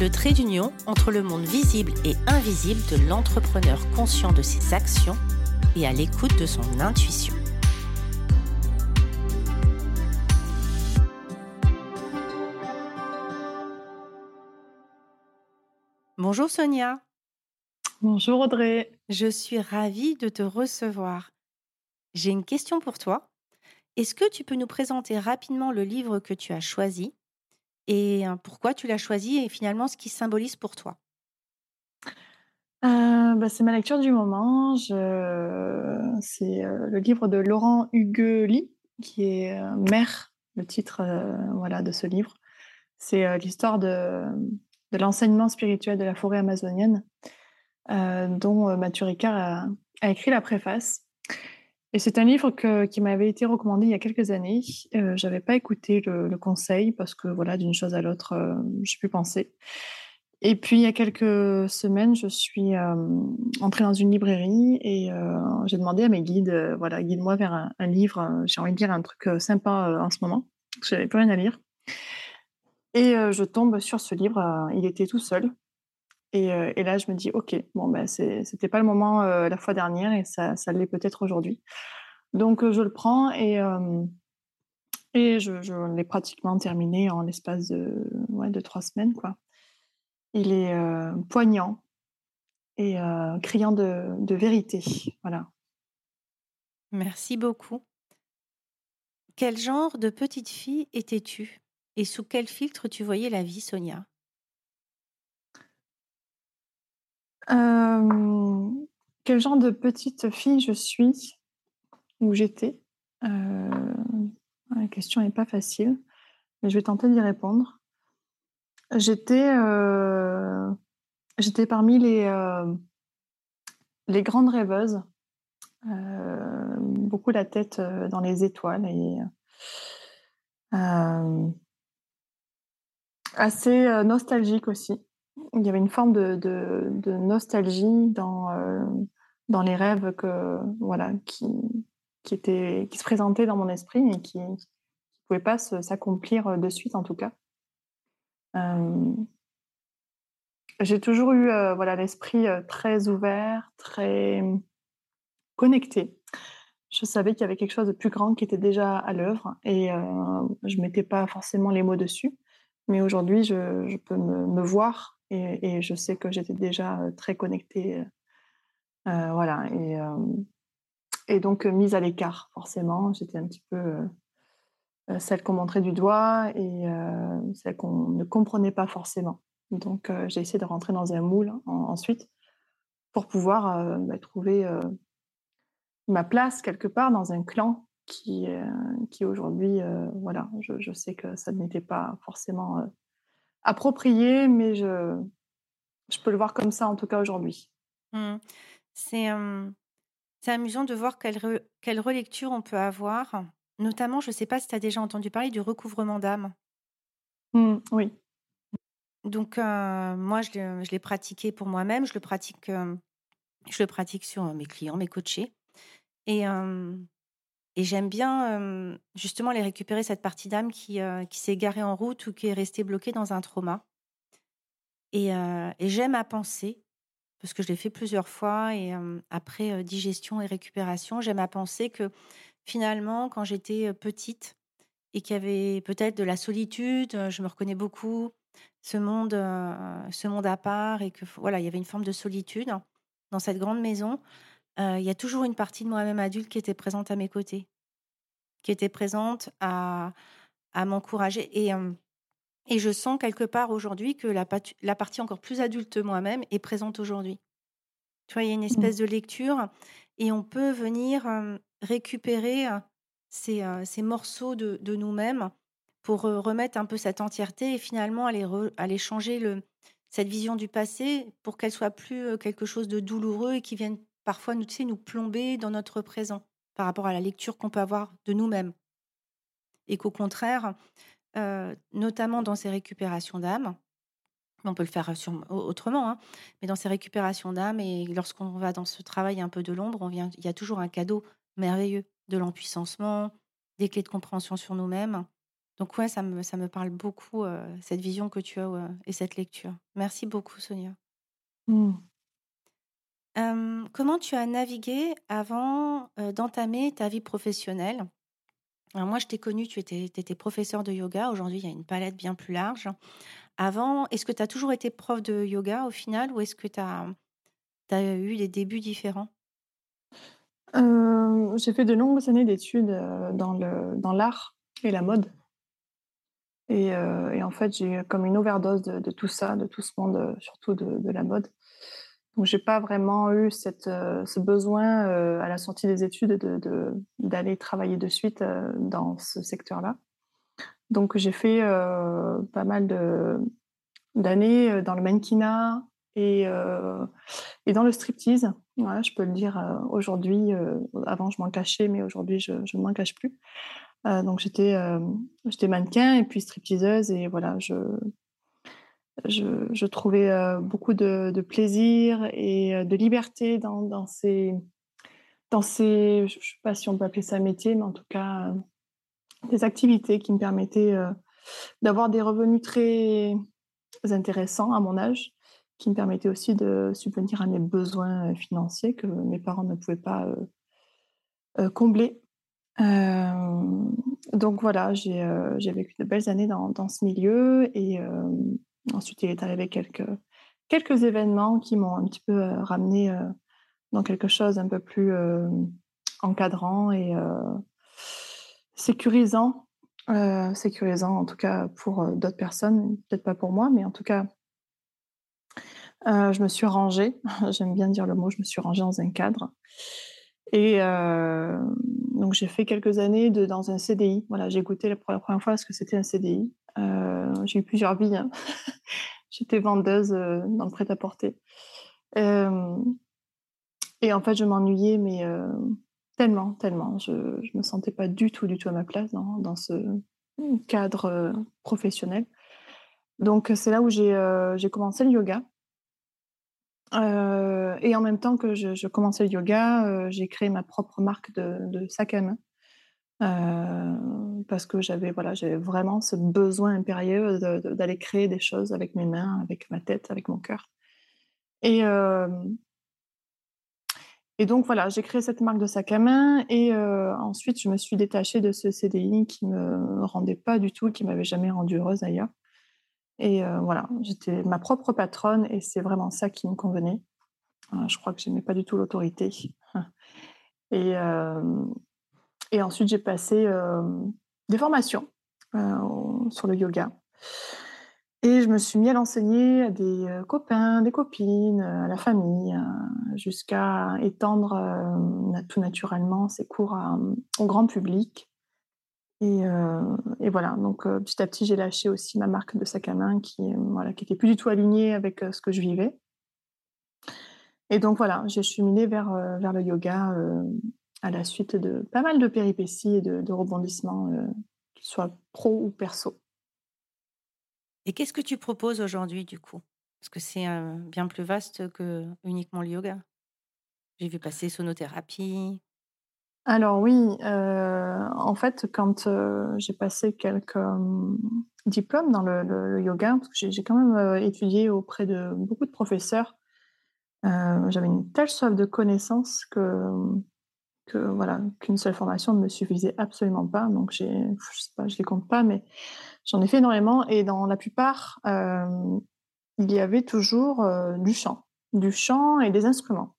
le trait d'union entre le monde visible et invisible de l'entrepreneur conscient de ses actions et à l'écoute de son intuition. Bonjour Sonia. Bonjour Audrey. Je suis ravie de te recevoir. J'ai une question pour toi. Est-ce que tu peux nous présenter rapidement le livre que tu as choisi? Et pourquoi tu l'as choisi et finalement ce qui symbolise pour toi? Euh, bah, c'est ma lecture du moment. C'est le livre de Laurent Huguely, qui est Mère, le titre voilà, de ce livre. C'est l'histoire de, l'enseignement spirituel de la forêt amazonienne, dont Mathieu Ricard a, écrit la préface. C'est un livre qui m'avait été recommandé il y a quelques années. Euh, j'avais pas écouté le, conseil parce que voilà, d'une chose à l'autre, euh, j'ai pu penser. Et puis il y a quelques semaines, je suis euh, entrée dans une librairie et euh, j'ai demandé à mes guides, voilà, guide-moi vers un, livre. J'ai envie de lire un truc sympa en ce moment. J'avais plus rien à lire. Et je tombe sur ce livre. il était tout seul. Et, et, là, je me dis, OK, bon, ben, c'était pas le moment la fois dernière et ça, ça l'est peut-être aujourd'hui. Donc, je le prends et, et je, je l'ai pratiquement terminé en l'espace de, ouais, de trois semaines. Quoi. Il est poignant et criant de, de vérité. Voilà. Merci beaucoup. Quel genre de petite fille étais-tu et sous quel filtre tu voyais la vie, Sonia? Quel genre de petite fille je suis ou j'étais? La question n'est pas facile, mais je vais tenter d'y répondre. J'étais, j'étais parmi les, les grandes rêveuses, beaucoup la tête dans les étoiles et assez nostalgique aussi il y avait une forme de, de, nostalgie dans, euh, dans les rêves que, voilà, qui, qui, étaient, qui se présentaient dans mon esprit et qui ne pouvaient pas s'accomplir euh, de suite, en tout cas. Euh, j'ai toujours eu voilà l'esprit très ouvert, très connecté. Je savais qu'il y avait quelque chose de plus grand qui était déjà à l'œuvre et je ne mettais pas forcément les mots dessus. Mais aujourd'hui, je, je, peux me voir et, je sais que j'étais déjà très connectée. voilà. Et, donc, mise à l'écart, forcément. J'étais un petit peu celle qu'on montrait du doigt et celle qu'on ne comprenait pas forcément. Donc, j'ai essayé de rentrer dans un moule ensuite pour pouvoir bah, trouver ma place quelque part dans un clan qui, qui aujourd'hui, voilà, je, sais que ça n'était pas forcément approprié, mais je, je peux le voir comme ça en tout cas aujourd'hui. Mmh. C'est amusant de voir quelle, quelle relecture on peut avoir. Notamment, je ne sais pas si tu as déjà entendu parler du recouvrement d'âme. Mmh, oui. Donc, moi, je l'ai pratiqué pour moi-même. Je le pratique, je le pratique sur mes clients, mes coachés. Et, et j'aime bien justement les récupérer cette partie d'âme qui, qui s'est garée en route ou qui est restée bloquée dans un trauma. Et, et j'aime à penser, parce que je l'ai fait plusieurs fois, et après digestion et récupération, j'aime à penser que finalement, quand j'étais petite et qu'il y avait peut-être de la solitude, je me reconnais beaucoup, ce monde, ce monde à part, et que voilà, il y avait une forme de solitude dans cette grande maison il y a toujours une partie de moi-même adulte qui était présente à mes côtés, qui était présente à, à m'encourager. Et, et je sens quelque part aujourd'hui que la, la, partie encore plus adulte de moi-même est présente aujourd'hui. Tu vois, il y a une mmh. espèce de lecture et on peut venir récupérer ces, ces, morceaux de, de nous-mêmes pour remettre un peu cette entièreté et finalement aller, aller changer le, cette vision du passé pour qu'elle soit plus quelque chose de douloureux et qui vienne parfois nous, tu nous plomber dans notre présent par rapport à la lecture qu'on peut avoir de nous-mêmes. Et qu'au contraire, notamment dans ces récupérations d'âme, on peut le faire autrement, hein, mais dans ces récupérations d'âme et lorsqu'on va dans ce travail un peu de l'ombre, il y a toujours un cadeau merveilleux de l'empuissancement, des clés de compréhension sur nous-mêmes. Donc ouais, ça me, parle beaucoup, cette vision que tu as et cette lecture. Merci beaucoup, Sonia. Mmh. Comment tu as navigué avant d'entamer ta vie professionnelle? Alors moi, je t'ai connue, tu étais, professeur de yoga. Aujourd'hui, il y a une palette bien plus large. Avant, est-ce que tu as toujours été prof de yoga au final ou est-ce que tu as, eu des débuts différents? J'ai fait de longues années d'études dans l'art et la mode. Et, en fait, j'ai eu comme une overdose de, tout ça, de tout ce monde, surtout de la mode. Donc, j'ai pas vraiment eu cette, ce besoin à la sortie des études de, d'aller travailler de suite dans ce secteur-là. Donc, j'ai fait pas mal d'années dans le mannequinat et, et dans le striptease. Voilà, je peux le dire aujourd'hui. avant, je m'en cachais, mais aujourd'hui, je ne m'en cache plus. donc, j'étais j'étais mannequin et puis stripteaseuse. Et voilà, je, je, trouvais beaucoup de, plaisir et de liberté dans, dans ces. Dans ces, je ne sais pas si on peut appeler ça métier, mais en tout cas, des activités qui me permettaient d'avoir des revenus très intéressants à mon âge qui me permettait aussi de subvenir à mes besoins financiers que mes parents ne pouvaient pas combler. donc voilà, j'ai vécu de belles années dans ce milieu et ensuite il est arrivé quelques, quelques événements qui m'ont un petit peu ramené dans quelque chose un peu plus encadrant et sécurisant. sécurisant en tout cas pour d'autres personnes, peut-être pas pour moi, mais en tout cas euh, je me suis rangée, j'aime bien dire le mot, je me suis rangée dans un cadre. Et euh, donc j'ai fait quelques années de, dans un CDI. Voilà, j'ai goûté pour la première fois ce que c'était un CDI. Euh, j'ai eu plusieurs vies. Hein. J'étais vendeuse dans le prêt-à-porter. et en fait, je m'ennuyais, mais tellement, tellement. Je ne me sentais pas du tout, du tout à ma place dans, dans ce cadre professionnel. Donc c'est là où j'ai commencé le yoga et en même temps que je, commençais le yoga, j'ai créé ma propre marque de, de sac à main. Parce que j'avais voilà, j'avais vraiment ce besoin impérieux d'aller créer des choses avec mes mains, avec ma tête, avec mon cœur. Et, et donc voilà, j'ai créé cette marque de sac à main et ensuite je me suis détachée de ce CDI qui me rendait pas du tout, qui m'avait jamais rendue heureuse d'ailleurs. Et voilà, j'étais ma propre patronne et c'est vraiment ça qui me convenait. je crois que je n'aimais pas du tout l'autorité. Et, et ensuite, j'ai passé des formations sur le yoga. Et je me suis mis à l'enseigner à des copains, des copines, à la famille, jusqu'à étendre tout naturellement ces cours au grand public. Et, voilà, donc petit à petit, j'ai lâché aussi ma marque de sac à main qui voilà, qui était plus du tout alignée avec ce que je vivais. Et donc voilà, j'ai cheminé vers, vers le yoga à la suite de pas mal de péripéties et de, de rebondissements, qu'ils soient pro ou perso. Et qu'est-ce que tu proposes aujourd'hui du coup? Parce que c'est bien plus vaste que uniquement le yoga. J'ai vu passer sonothérapie, alors oui, en fait, quand, j'ai passé quelques, diplômes dans le yoga, parce que j'ai quand même, étudié auprès de beaucoup de professeurs, j'avais une telle soif de connaissances que, que voilà, qu'une seule formation ne me suffisait absolument pas. Donc j'ai je sais pas, je les compte pas, mais j'en ai fait énormément et dans la plupart, il y avait toujours, du chant. Du chant et des instruments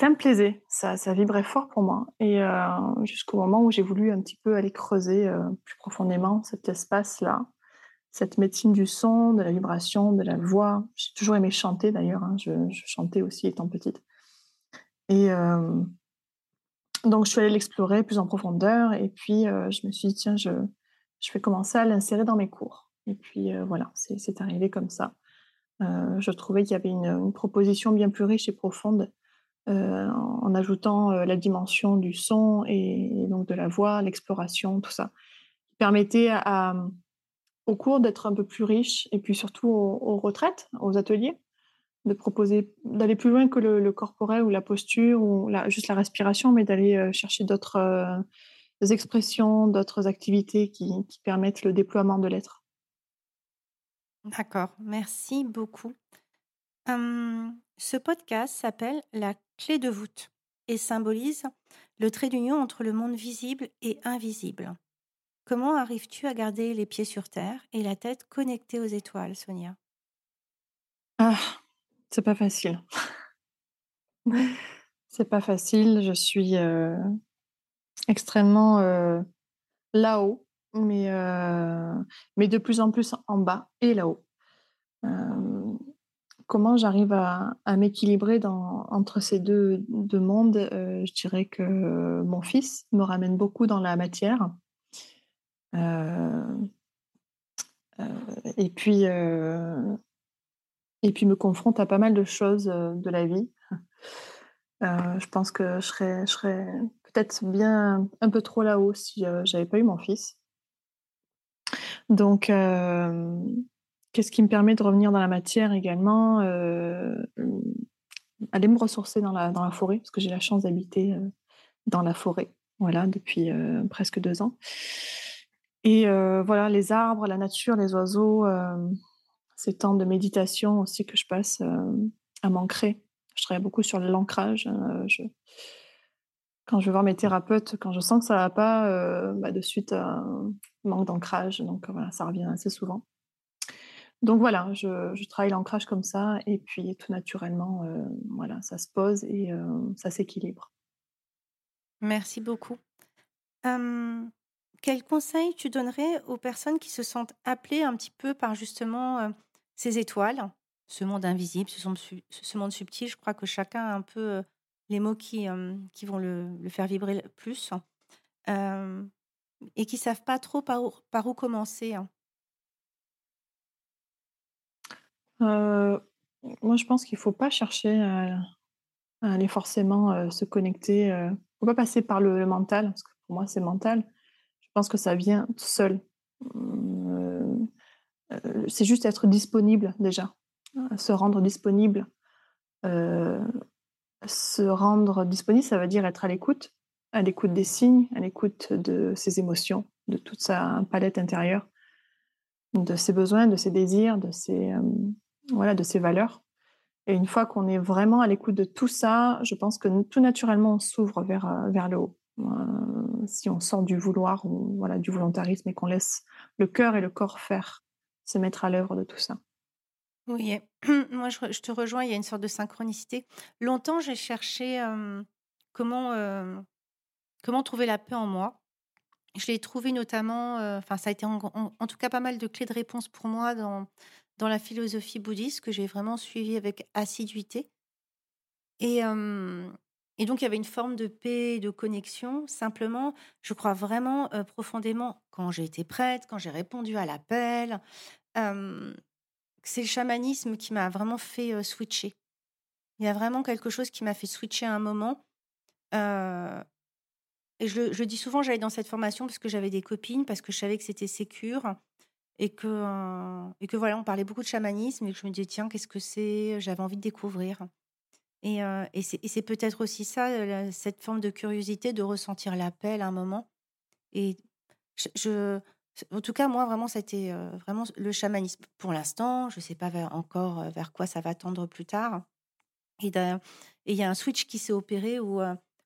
ça me plaisait, ça, ça vibrait fort pour moi. Et euh, jusqu'au moment où j'ai voulu un petit peu aller creuser euh, plus profondément cet espace-là, cette médecine du son, de la vibration, de la voix. J'ai toujours aimé chanter d'ailleurs, hein. je, chantais aussi étant petite. Et euh, donc je suis allée l'explorer plus en profondeur et puis je me suis dit, tiens, je, je vais commencer à l'insérer dans mes cours. Et puis voilà, c'est arrivé comme ça. je trouvais qu'il y avait une, proposition bien plus riche et profonde en, ajoutant la dimension du son et, donc de la voix, l'exploration, tout ça, qui permettait au cours d'être un peu plus riche et puis surtout aux retraites, aux ateliers, de proposer d'aller plus loin que le, corporel ou la posture ou juste la respiration, mais d'aller euh, chercher d'autres euh, expressions, d'autres activités qui, permettent le déploiement de l'être. D'accord, merci beaucoup. ce podcast s'appelle La clé de voûte et symbolise le trait d'union entre le monde visible et invisible. Comment arrives-tu à garder les pieds sur terre et la tête connectée aux étoiles, Sonia? Ah, c'est pas facile. C'est pas facile. Je suis extrêmement là-haut, mais, mais de plus en plus en bas et là-haut. comment j'arrive à, m'équilibrer entre ces deux, deux mondes? Je dirais que mon fils me ramène beaucoup dans la matière. et puis, et puis me confronte à pas mal de choses de la vie. je pense que je serais, je serais peut-être bien un peu trop là-haut si j'avais pas eu mon fils. Donc, qu'est-ce qui me permet de revenir dans la matière également Aller me ressourcer dans la, dans la forêt, parce que j'ai la chance d'habiter dans la forêt, voilà, depuis presque deux ans. Et voilà, les arbres, la nature, les oiseaux, ces temps de méditation aussi que je passe à m'ancrer. Je travaille beaucoup sur l'ancrage. Je... Quand je vais voir mes thérapeutes, quand je sens que ça va pas, bah, de suite, manque d'ancrage. Donc voilà, ça revient assez souvent. Donc voilà, je, travaille l'ancrage comme ça, et puis tout naturellement, voilà, ça se pose et ça s'équilibre. Merci beaucoup. quel conseil tu donnerais aux personnes qui se sentent appelées un petit peu par justement ces étoiles, ce monde invisible, ce, monde subtil, je crois que chacun a un peu les mots qui, qui vont le, faire vibrer plus et qui savent pas trop par où, commencer. Hein. moi, je pense qu'il faut pas chercher à, aller forcément se connecter. Il faut pas passer par le, mental, parce que pour moi, c'est mental. Je pense que ça vient tout seul. Euh, c'est juste être disponible déjà, se rendre disponible. Euh, se rendre disponible, ça veut dire être à l'écoute, à l'écoute des signes, à l'écoute de ses émotions, de toute sa palette intérieure, de ses besoins, de ses désirs, de ses, euh, voilà, de ses valeurs. Et une fois qu'on est vraiment à l'écoute de tout ça, je pense que tout naturellement on s'ouvre vers, vers le haut. si on sort du vouloir ou voilà, du volontarisme et qu'on laisse le cœur et le corps faire se mettre à l'œuvre de tout ça. Oui, moi je, te rejoins, il y a une sorte de synchronicité. Longtemps, j'ai cherché comment, comment trouver la paix en moi. Je l'ai trouvé notamment, enfin ça a été en, tout cas pas mal de clés de réponse pour moi dans, dans la philosophie bouddhiste que j'ai vraiment suivie avec assiduité. Et, et donc il y avait une forme de paix, de connexion. Simplement, je crois vraiment profondément quand j'ai été prête, quand j'ai répondu à l'appel, c'est le chamanisme qui m'a vraiment fait switcher. Il y a vraiment quelque chose qui m'a fait switcher à un moment. et je, je, dis souvent, j'allais dans cette formation parce que j'avais des copines, parce que je savais que c'était sécure et que, et que voilà, on parlait beaucoup de chamanisme et que je me disais, tiens, qu'est-ce que c'est? J'avais envie de découvrir. Et, et c'est peut-être aussi ça, cette forme de curiosité, de ressentir l'appel à un moment. Et je, en tout cas, moi, vraiment, c'était vraiment le chamanisme. Pour l'instant, je ne sais pas encore vers quoi ça va tendre plus tard. Et il y a un switch qui s'est opéré où,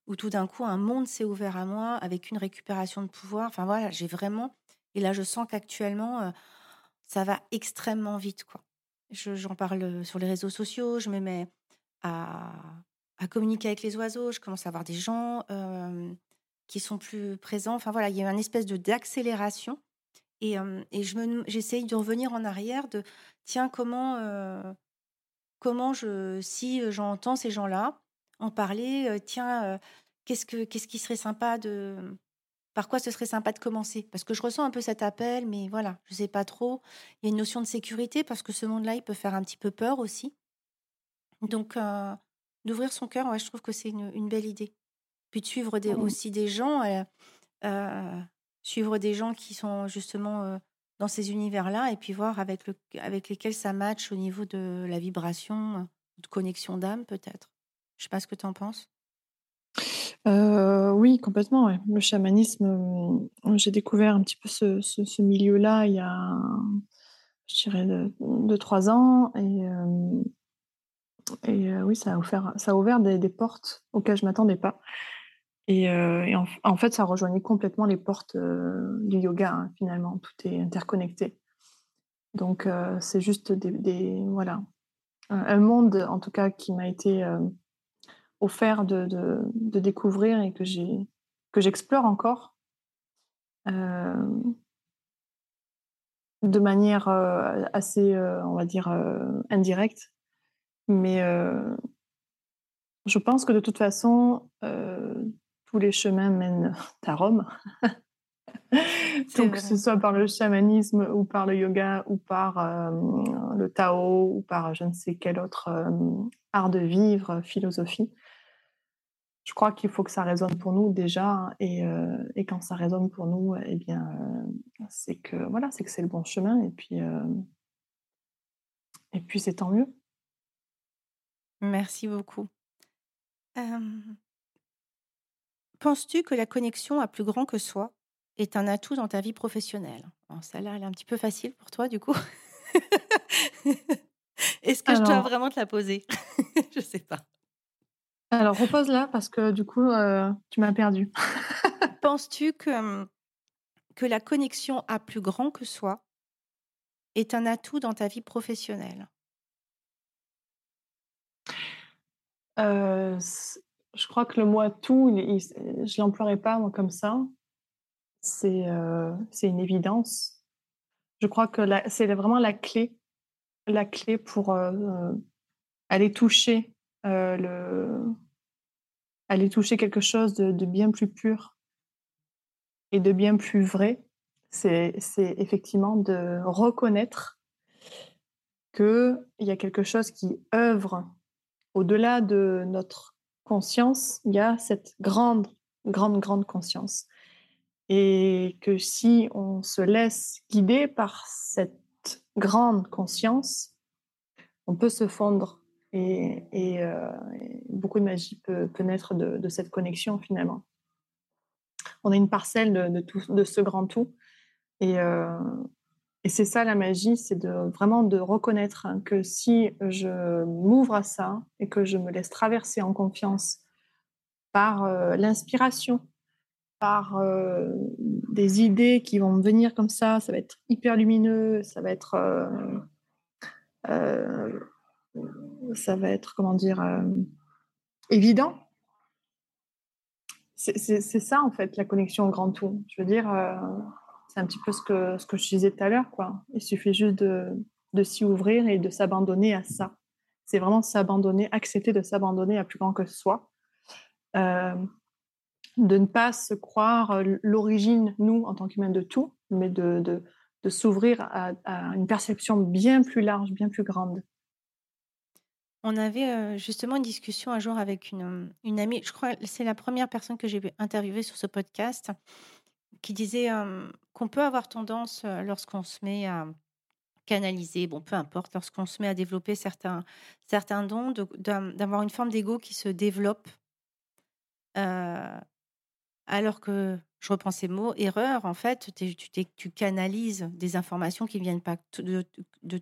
où tout d'un coup, un monde s'est ouvert à moi avec une récupération de pouvoir. Enfin voilà, j'ai vraiment. Et là, je sens qu'actuellement, ça va extrêmement vite. quoi. J'en parle sur les réseaux sociaux, je me mets à, à, communiquer avec les oiseaux, je commence à voir des gens qui sont plus présents. Enfin voilà, il y a une espèce de d'accélération et, et je j'essaye de revenir en arrière de tiens, comment, comment je, si j'entends ces gens-là en parler, tiens, qu'est-ce, que, qu'est-ce qui serait sympa de, par quoi ce serait sympa de commencer? Parce que je ressens un peu cet appel, mais voilà, je ne sais pas trop. Il y a une notion de sécurité parce que ce monde-là, il peut faire un petit peu peur aussi. Donc, d'ouvrir son cœur, ouais, je trouve que c'est une, belle idée. Puis de suivre des, mmh aussi des gens, euh, suivre des gens qui sont justement dans ces univers-là et puis voir avec, avec lesquels ça match au niveau de la vibration, de connexion d'âme peut-être. Je sais pas ce que tu en penses. Oui, complètement, Le chamanisme, j'ai découvert un petit peu ce milieu-là il y a, je dirais, 2-3 ans et et oui, ça a ça a ouvert des portes auxquelles je m'attendais pas et en fait, ça rejoignait complètement les portes, du yoga, hein, finalement. Tout est interconnecté. Donc c'est juste des voilà, un monde, en tout cas, qui m'a été, offert de, de, découvrir et que j'ai que j'explore encore euh, de manière euh, assez, euh, on va dire, indirecte. Mais je pense que de toute façon, tous les chemins mènent à Rome. Donc, que ce soit par le chamanisme ou par le yoga ou par le Tao ou par je ne sais quel autre art de vivre, philosophie je crois qu'il faut que ça résonne pour nous déjà, et, euh, et quand ça résonne pour nous, eh bien, euh, c'est que voilà, c'est que c'est le bon chemin, et puis euh, et puis c'est tant mieux. Merci beaucoup. Penses-tu que la connexion à plus grand que soi est un atout dans ta vie professionnelle? Celle-là, elle est un petit peu facile pour toi, du coup. Est-ce que je dois vraiment te la poser? Je sais pas. Alors repose-la parce que du coup, euh, tu m'as perdu. Penses-tu que, que la connexion à plus grand que soi est un atout dans ta vie professionnelle? Euh, Je crois que le mot atout, je ne l'emploierai pas comme ça. Euh, c'est une évidence. Je crois que c'est vraiment la clé, la clé pour aller toucher le, aller toucher quelque chose de, bien plus pur et de bien plus vrai, c'est effectivement de reconnaître qu'il y a quelque chose qui œuvre au-delà de notre conscience, il y a cette grande, grande, grande conscience. Et que si on se laisse guider par cette grande conscience, on peut se fondre et, euh, beaucoup de magie peut, naître de, cette connexion finalement. On a une parcelle de, tout, de ce grand tout. Et, euh, et c'est ça la magie, c'est de, vraiment de reconnaître que si je m'ouvre à ça et que je me laisse traverser en confiance par euh, l'inspiration, par des idées qui vont venir comme ça, ça va être hyper lumineux, ça va être ça va être, comment dire, euh, évident. C'est ça, en fait, la connexion au grand tout. Je veux dire, euh, c'est un petit peu ce que, ce que je disais tout à l'heure. quoi. Il suffit juste de, de s'y ouvrir et de s'abandonner à ça. C'est vraiment s'abandonner, accepter de s'abandonner à plus grand que soi. Euh, de ne pas se croire l'origine, nous, en tant qu'humains, de tout, mais de, de, de s'ouvrir à, à, une perception bien plus large, bien plus grande. On avait justement une discussion un jour avec une, une amie, je crois que c'est la première personne que j'ai interviewée sur ce podcast, qui disait qu'on peut avoir tendance, lorsqu'on se met à canaliser, bon, peu importe, lorsqu'on se met à développer certains, certains dons, d'avoir une forme d'ego qui se développe, alors que, je reprends ces mots, erreur, en fait, tu, tu canalises des informations qui viennent pas de, de,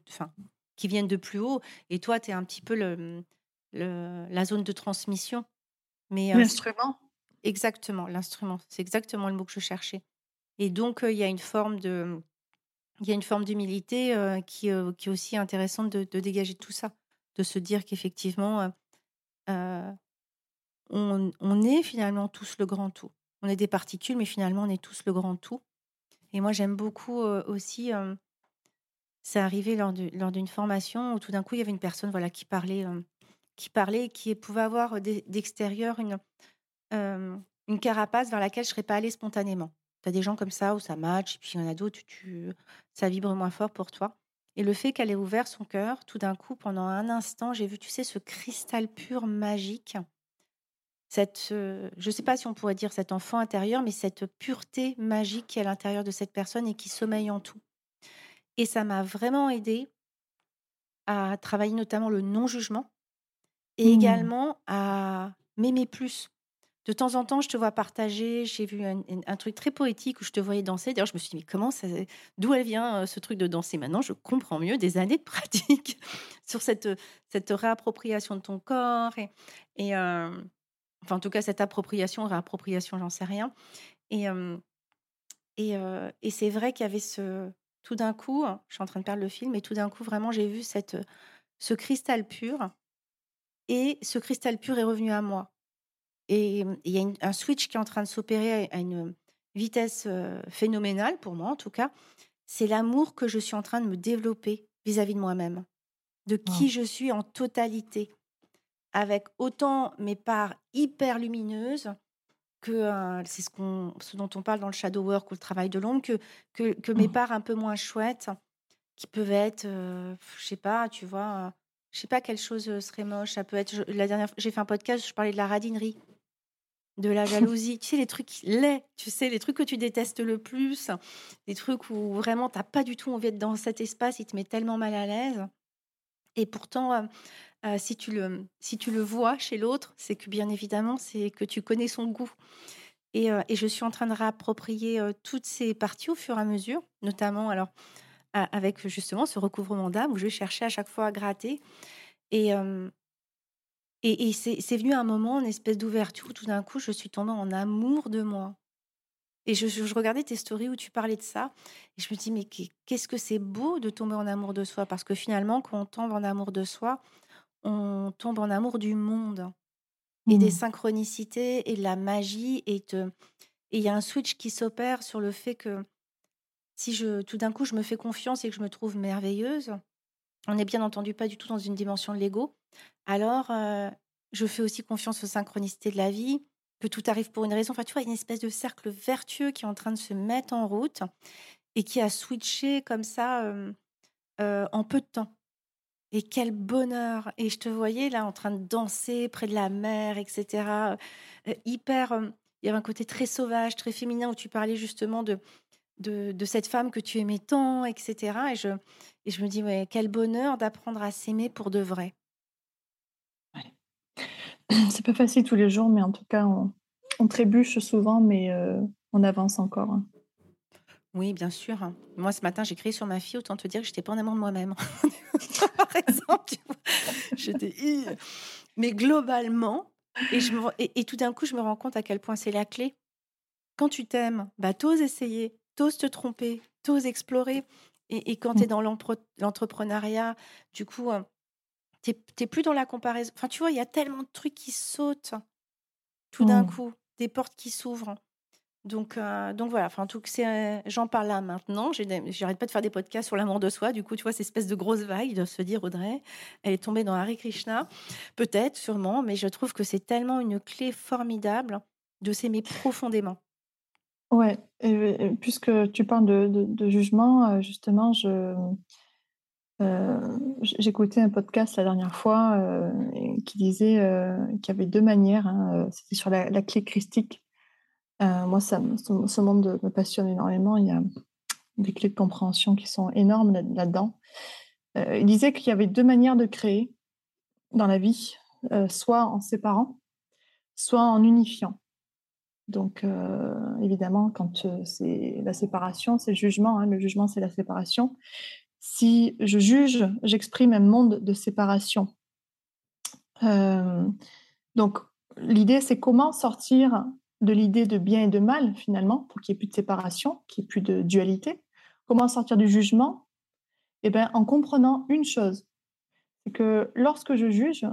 qui viennent de plus haut. Et toi, tu es un petit peu le, la zone de transmission. Mais L'instrument Exactement, l'instrument. C'est exactement le mot que je cherchais. Et donc, il y a une forme de. Il y a une forme d'humilité qui, qui, est aussi intéressante de, dégager tout ça, de se dire qu'effectivement, on, on, est finalement tous le grand tout. On est des particules, mais finalement, on est tous le grand tout. Et moi, j'aime beaucoup aussi c'est arrivé lors d'une formation où tout d'un coup, il y avait une personne voilà, qui parlait, qui parlait, qui pouvait avoir d'extérieur une, une carapace vers laquelle je ne serais pas allée spontanément. Tu as des gens comme ça où ça match, et puis il y en a d'autres où tu, ça vibre moins fort pour toi. Et le fait qu'elle ait ouvert son cœur, tout d'un coup, pendant un instant, j'ai vu, tu sais, ce cristal pur magique. Cette, je ne sais pas si on pourrait dire cet enfant intérieur, mais cette pureté magique qui est à l'intérieur de cette personne et qui sommeille en tout. Et ça m'a vraiment aidé à travailler notamment le non-jugement et mmh. également à m'aimer plus. De temps en temps, je te vois partager. J'ai vu un, truc très poétique où je te voyais danser. D'ailleurs, je me suis dit, mais comment ça, d'où elle vient euh, ce truc de danser? Maintenant, je comprends mieux des années de pratique sur cette, cette réappropriation de ton corps. Et, euh, enfin, en tout cas, cette appropriation, réappropriation, j'en sais rien. Et, euh, et, et c'est vrai qu'il y avait ce. Tout d'un coup, je suis en train de perdre le film, et tout d'un coup, vraiment, j'ai vu cette, ce cristal pur. Et ce cristal pur est revenu à moi. Et il y a un switch qui est en train de s'opérer à une vitesse phénoménale, pour moi en tout cas. C'est l'amour que je suis en train de me développer vis-à-vis de moi-même, de qui je suis en totalité, avec autant mes parts hyper lumineuses que c'est ce, ce, dont on parle dans le shadow work ou le travail de l'ombre, que, que, que, mes mmh. parts un peu moins chouettes, qui peuvent être, je sais pas, tu vois, je sais pas quelle chose serait moche. Ça peut être, la dernière, j'ai fait un podcast, je parlais de la radinerie de la jalousie, tu sais, les trucs laids, tu sais, les trucs que tu détestes le plus, les trucs où vraiment tu n'as pas du tout envie d'être dans cet espace, il te met tellement mal à l'aise. Et pourtant, euh, euh, si, tu le, si tu le vois chez l'autre, c'est que bien évidemment, c'est que tu connais son goût. Et, euh, et, je suis en train de réapproprier toutes ces parties au fur et à mesure, notamment alors avec justement ce recouvrement d'âme où je vais chercher à chaque fois à gratter. Et, et, c'est venu un moment, une espèce d'ouverture où tout d'un coup, je suis tombée en amour de moi. Et je, regardais tes stories où tu parlais de ça. Et je me dis, mais qu'est-ce que c'est beau de tomber en amour de soi? Parce que finalement, quand on tombe en amour de soi, on tombe en amour du monde. Et des mmh. synchronicités et de la magie. Et il y a un switch qui s'opère sur le fait que si je, tout d'un coup, je me fais confiance et que je me trouve merveilleuse, on n'est bien entendu pas du tout dans une dimension de l'ego, alors je fais aussi confiance aux synchronicités de la vie, que tout arrive pour une raison. Enfin, tu vois, il y a une espèce de cercle vertueux qui est en train de se mettre en route et qui a switché comme ça en peu de temps. Et quel bonheur Et je te voyais là en train de danser près de la mer, etc. hyper... il y avait un côté très sauvage, très féminin, où tu parlais justement de, de, cette femme que tu aimais tant, etc. Et je, et je me dis, quel bonheur d'apprendre à s'aimer pour de vrai. C'est pas facile tous les jours, mais en tout cas, on, trébuche souvent, mais euh, on avance encore. Hein. Oui, bien sûr. Moi, ce matin, j'ai crié sur ma fille, autant te dire que j'étais pas en amour de moi-même. Par exemple, j'étais. Mais globalement, et, je et, tout d'un coup, je me rends compte à quel point c'est la clé. Quand tu t'aimes, bah, t'oses essayer, t'oses te tromper, t'oses explorer. Et, quand tu es mmh. dans l'entrepreneuriat, du coup, tu n'es plus dans la comparaison. Enfin, tu vois, il y a tellement de trucs qui sautent tout d'un mmh. coup, des portes qui s'ouvrent. Donc, donc voilà, enfin, tout j'en parle là maintenant. J'arrête pas de faire des podcasts sur l'amour de soi. Du coup, tu vois, cette espèce de grosse vague de se dire, Audrey, elle est tombée dans Hare Krishna. Peut-être, sûrement, mais je trouve que c'est tellement une clé formidable de s'aimer profondément. Ouais, puisque tu parles de, jugement, euh, justement, je, euh, j'écoutais un podcast la dernière fois euh, qui disait qu'il y avait deux manières. Hein, c'était sur la, clé christique. moi, ce, monde me passionne énormément. Il y a des clés de compréhension qui sont énormes là-dedans. il disait qu'il y avait deux manières de créer dans la vie, soit en séparant, soit en unifiant. Donc, euh, évidemment, quand euh, c'est la séparation, c'est le jugement. Hein, le jugement, c'est la séparation. Si je juge, j'exprime un monde de séparation. Euh, donc, l'idée, c'est comment sortir de l'idée de bien et de mal, finalement, pour qu'il n'y ait plus de séparation, qu'il n'y ait plus de dualité. Comment sortir du jugement? Eh bien, en comprenant une chose, c'est que lorsque je juge,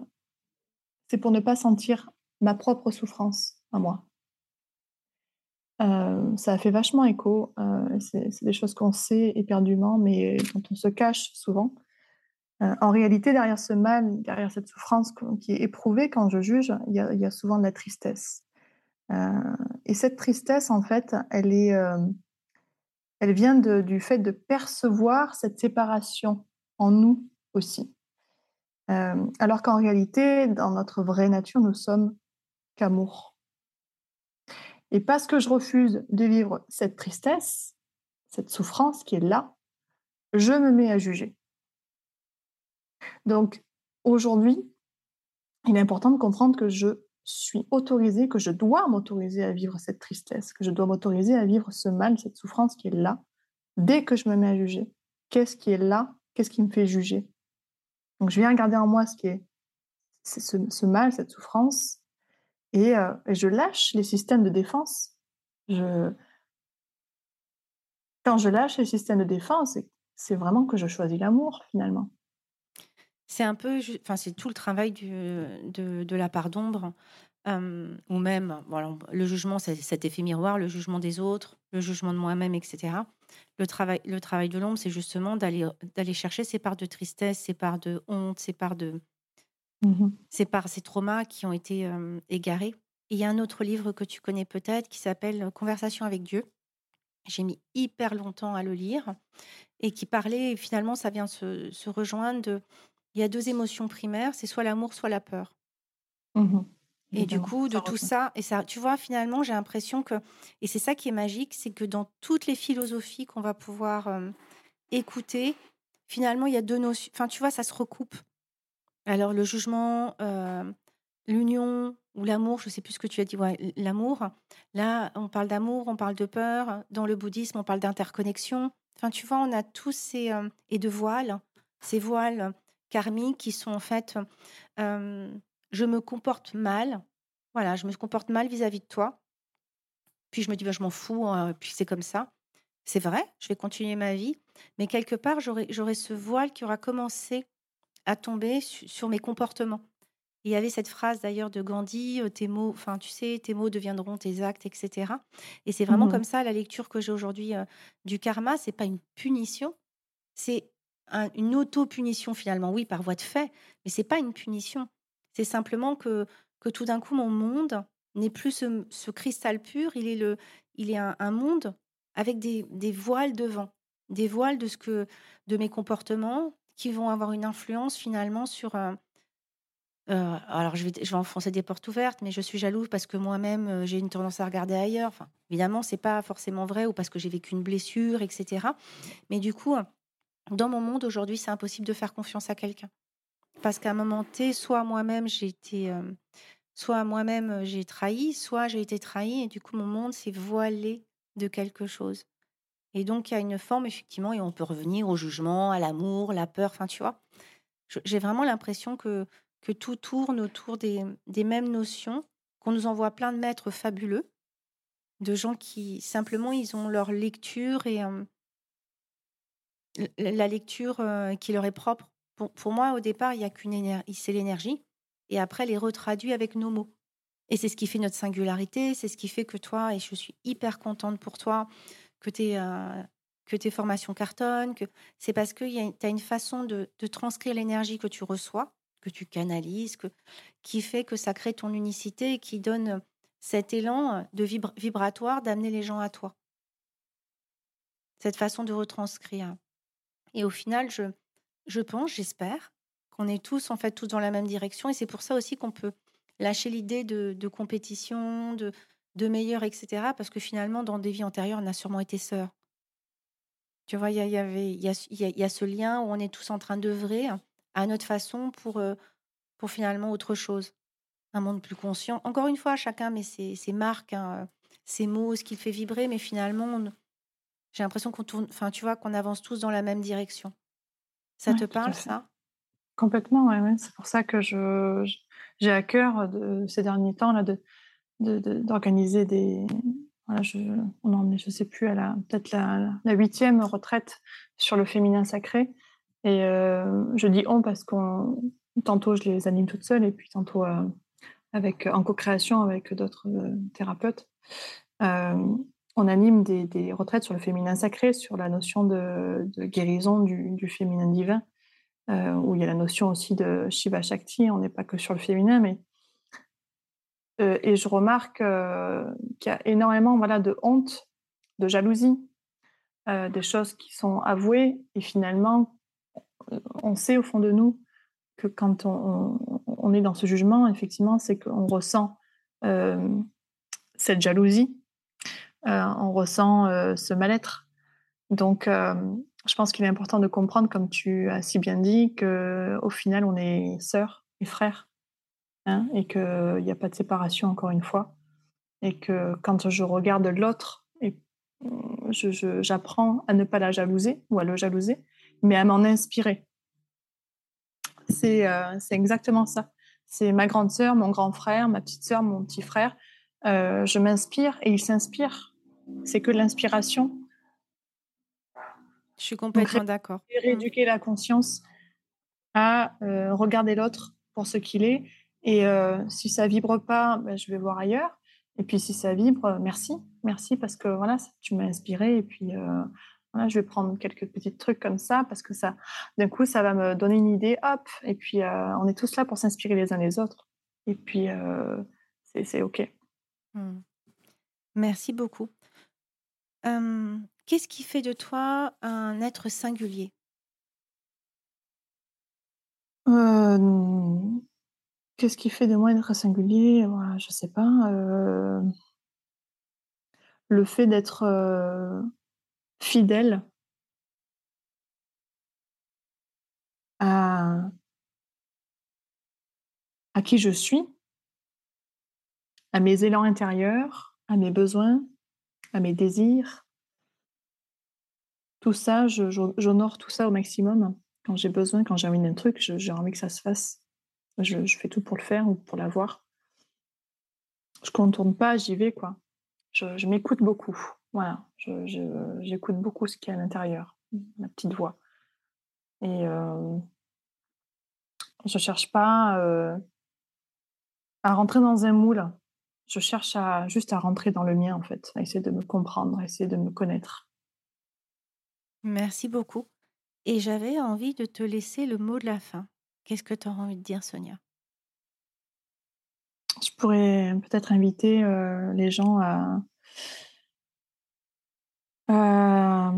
c'est pour ne pas sentir ma propre souffrance à moi. Euh, ça fait vachement écho. Euh, c'est des choses qu'on sait éperdument, mais dont on se cache souvent. Euh, en réalité, derrière ce mal, derrière cette souffrance qui est éprouvée quand je juge, il y a, souvent de la tristesse. et cette tristesse, en fait, elle, est, elle vient du fait de percevoir cette séparation en nous aussi. alors qu'en réalité, dans notre vraie nature, nous sommes qu'amour. Et parce que je refuse de vivre cette tristesse, cette souffrance qui est là, je me mets à juger. Donc aujourd'hui, il est important de comprendre que je suis autorisée, que je dois m'autoriser à vivre cette tristesse, que je dois m'autoriser à vivre ce mal, cette souffrance qui est là, dès que je me mets à juger. Qu'est-ce qui est là? Qu'est-ce qui me fait juger? Donc je viens regarder en moi ce qui est, ce, mal, cette souffrance, et, euh, et, je lâche les systèmes de défense. Quand je lâche les systèmes de défense, c'est vraiment que je choisis l'amour finalement. C'est un peu, enfin, c'est tout le travail de, la part d'ombre, ou même le jugement, cet effet miroir, le jugement des autres, le jugement de moi-même, etc. Le travail, le travail de l'ombre, c'est justement d'aller chercher ces parts de tristesse, ces parts de honte, ces parts de, mmh ces parts, ces traumas qui ont été égarés. il y a un autre livre que tu connais peut-être qui s'appelle Conversation avec Dieu. J'ai mis hyper longtemps à le lire et qui parlait, finalement, ça vient se, se rejoindre de il y a deux émotions primaires, c'est soit l'amour, soit la peur. Mmh et du coup, de tout ça, et ça, tu vois, finalement, j'ai l'impression que, et c'est ça qui est magique, c'est que dans toutes les philosophies qu'on va pouvoir écouter, finalement, il y a deux notions, enfin, tu vois, ça se recoupe. Alors, le jugement, l'union ou l'amour, je ne sais plus ce que tu as dit, l'amour. Là, on parle d'amour, on parle de peur. Dans le bouddhisme, on parle d'interconnexion. Enfin, tu vois, on a tous ces. et de voiles, ces voiles karmiques qui sont en fait je me comporte mal, voilà, je me comporte mal vis-à-vis de toi. Puis je me dis bah, je m'en fous, hein, puis c'est comme ça. C'est vrai, je vais continuer ma vie, mais quelque part j'aurai ce voile qui aura commencé à tomber sur mes comportements. Il y avait cette phrase d'ailleurs de Gandhi, tes mots, enfin tu sais, tes mots deviendront tes actes, etc. Et c'est vraiment mmh comme ça la lecture que j'ai aujourd'hui du karma. C'est pas une punition, c'est une auto-punition finalement, oui, par voie de fait, mais c'est pas une punition. C'est simplement que, que tout d'un coup, mon monde n'est plus ce, cristal pur, il est, le, il est un, monde avec des, des, voiles devant, des voiles de, ce que, de mes comportements qui vont avoir une influence finalement sur... Euh, euh, alors, je vais, je vais enfoncer des portes ouvertes, mais je suis jalouse parce que moi-même, euh, j'ai une tendance à regarder ailleurs. Enfin, évidemment, c'est pas forcément vrai ou parce que j'ai vécu une blessure, etc. Mais du coup, dans mon monde aujourd'hui, c'est impossible de faire confiance à quelqu'un. Parce qu'à un moment T, soit moi-même j'ai été, soit moi-même j'ai trahi, soit j'ai été trahi et du coup mon monde s'est voilé de quelque chose. Et donc il y a une forme effectivement et on peut revenir au jugement, à l'amour, la peur, enfin tu vois. J'ai vraiment l'impression que, que tout tourne autour des, des mêmes notions, qu'on nous envoie plein de maîtres fabuleux, de gens qui simplement ils ont leur lecture et la lecture qui leur est propre. Pour, moi, au départ, il y a qu'une énergie, c'est l'énergie, et après, les retraduit avec nos mots. Et c'est ce qui fait notre singularité, c'est ce qui fait que toi, et je suis hyper contente pour toi, que, que tes formations cartonnent, que c'est parce que tu as une façon de, transcrire l'énergie que tu reçois, que tu canalises, qui fait que ça crée ton unicité et qui donne cet élan de vibratoire d'amener les gens à toi. Cette façon de retranscrire. Et au final, je, pense, j'espère, qu'on est tous en fait tous dans la même direction. Et c'est pour ça aussi qu'on peut lâcher l'idée de, compétition, de, de meilleur, etc. Parce que finalement, dans des vies antérieures, on a sûrement été sœurs. Tu vois, il y, avait, il y, a, ce lien où on est tous en train d'œuvrer à notre façon pour, euh, pour finalement autre chose. Un monde plus conscient. Encore une fois, chacun met ses, marques, hein, ses mots, ce qu'il fait vibrer, mais finalement, j'ai l'impression qu'on tourne, enfin, tu vois, qu'on avance tous dans la même direction. Ça te parle, ça? Complètement, oui. C'est pour ça que je, j'ai à cœur de, ces derniers temps là, de, d'organiser des. Voilà, je, on en est, je sais plus, à la, peut-être la, huitième retraite sur le féminin sacré. Et euh, je dis on parce qu'on tantôt je les anime toutes seules et puis tantôt euh, avec en co-création avec d'autres euh, thérapeutes on anime des, retraites sur le féminin sacré, sur la notion de, guérison du, féminin divin, où il y a la notion aussi de Shiva Shakti. On n'est pas que sur le féminin, mais et je remarque qu'il y a énormément voilà, de honte, de jalousie, des choses qui sont avouées. Et finalement, on sait au fond de nous que quand on, est dans ce jugement, effectivement, c'est qu'on ressent cette jalousie, on ressent ce mal-être. Donc, je pense qu'il est important de comprendre, comme tu as si bien dit, qu'au final, on est sœurs et frères, hein, et qu'il n'y a pas de séparation, encore une fois. Et que quand je regarde l'autre, j'apprends à ne pas la jalouser ou à le jalouser, mais à m'en inspirer. C'est exactement ça. C'est ma grande sœur, mon grand frère, ma petite sœur, mon petit frère. je m'inspire et ils s'inspirent. C'est que l'inspiration. Je suis complètement d'accord. Mmh. Rééduquer la conscience à euh, regarder l'autre pour ce qu'il est. Et euh, si ça vibre pas, ben, je vais voir ailleurs. Et puis si ça vibre, euh, merci, merci parce que voilà, tu m'as inspiré. Et puis voilà, je vais prendre quelques petits trucs comme ça parce que ça, d'un coup, ça va me donner une idée. Hop. Et puis on est tous là pour s'inspirer les uns les autres. Et puis c'est ok. Mmh. Merci beaucoup. Qu'est-ce qui fait de toi un être singulier? Qu'est-ce qui fait de moi être singulier? Je je sais pas, le fait d'être, fidèle à à qui je suis à mes élans intérieurs, à mes besoins, à mes désirs. Tout ça, j'honore tout ça au maximum. Quand j'ai besoin, quand j'ai envie d'un truc, j'ai envie que ça se fasse. Je, fais tout pour le faire ou pour l'avoir. Je contourne pas, j'y vais, quoi. Je, m'écoute beaucoup. Voilà. J'écoute beaucoup ce qu'il y a à l'intérieur, ma petite voix. Et euh, je cherche pas euh, à rentrer dans un moule. Je cherche juste à rentrer dans le mien, en fait, à essayer de me comprendre, à essayer de me connaître. Merci beaucoup. Et j'avais envie de te laisser le mot de la fin. Qu'est-ce que tu as envie de dire, Sonia? Je pourrais peut-être inviter les gens à,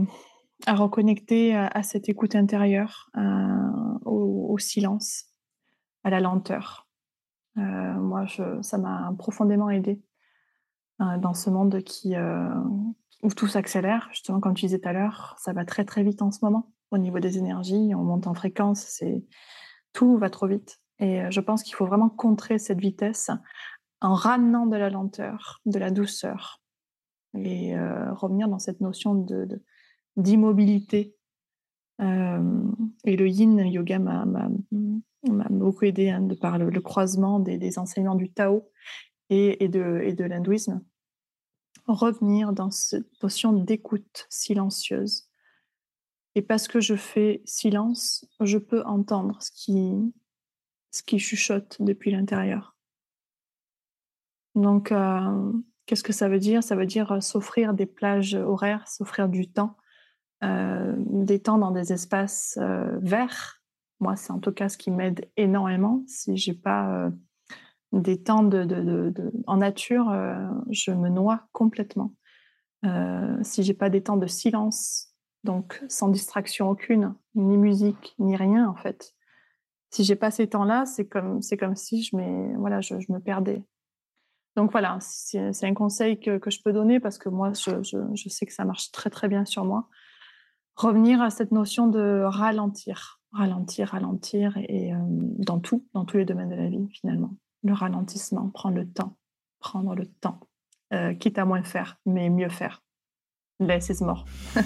reconnecter à, cette écoute intérieure, au, silence, à la lenteur. moi, je, ça m'a profondément aidé dans ce monde qui, où tout s'accélère, justement, comme tu disais tout à l'heure, ça va très très vite en ce moment au niveau des énergies, on monte en fréquence, c'est tout va trop vite. Et euh, je pense qu'il faut vraiment contrer cette vitesse en ramenant de la lenteur, de la douceur, et euh, revenir dans cette notion d'immobilité. Euh, et le yin yoga m'a, beaucoup aidé hein, de par le, croisement des, enseignements du Tao et, de, et de l'hindouisme revenir dans cette notion d'écoute silencieuse. Et parce que je fais silence, je peux entendre ce qui, ce qui chuchote depuis l'intérieur. Donc, euh, qu'est-ce que ça veut dire? Ça veut dire euh, s'offrir des plages horaires, s'offrir du temps, euh, des temps dans des espaces verts. Moi, c'est en tout cas ce qui m'aide énormément. Si j'ai pas des temps de, en nature, euh, je me noie complètement. Euh, si j'ai pas des temps de silence, donc sans distraction aucune, ni musique, ni rien en fait. Si j'ai pas ces temps-là, c'est comme c'est comme si je, voilà, je, me perdais. Donc voilà, c'est un conseil que, je peux donner parce que moi, je, sais que ça marche très très bien sur moi. Revenir à cette notion de ralentir, ralentir, ralentir, et, euh, dans tout, dans tous les domaines de la vie finalement le ralentissement, prendre le temps, prendre le temps, euh, quitte à moins faire, mais mieux faire. Less is more.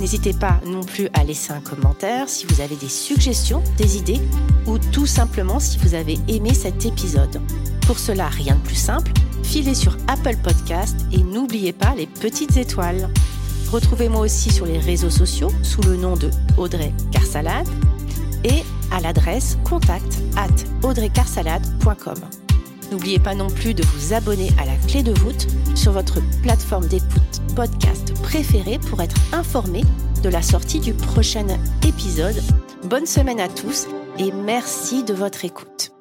N'hésitez pas non plus à laisser un commentaire si vous avez des suggestions, des idées ou tout simplement si vous avez aimé cet épisode. Pour cela, rien de plus simple, filez sur Apple Podcast et n'oubliez pas les petites étoiles. Retrouvez-moi aussi sur les réseaux sociaux sous le nom de Audrey Carsalade et à l'adresse contact at audreycarsalade.com. N'oubliez pas non plus de vous abonner à la clé de voûte sur votre plateforme d'écoute podcast préférée pour être informé de la sortie du prochain épisode. Bonne semaine à tous et merci de votre écoute.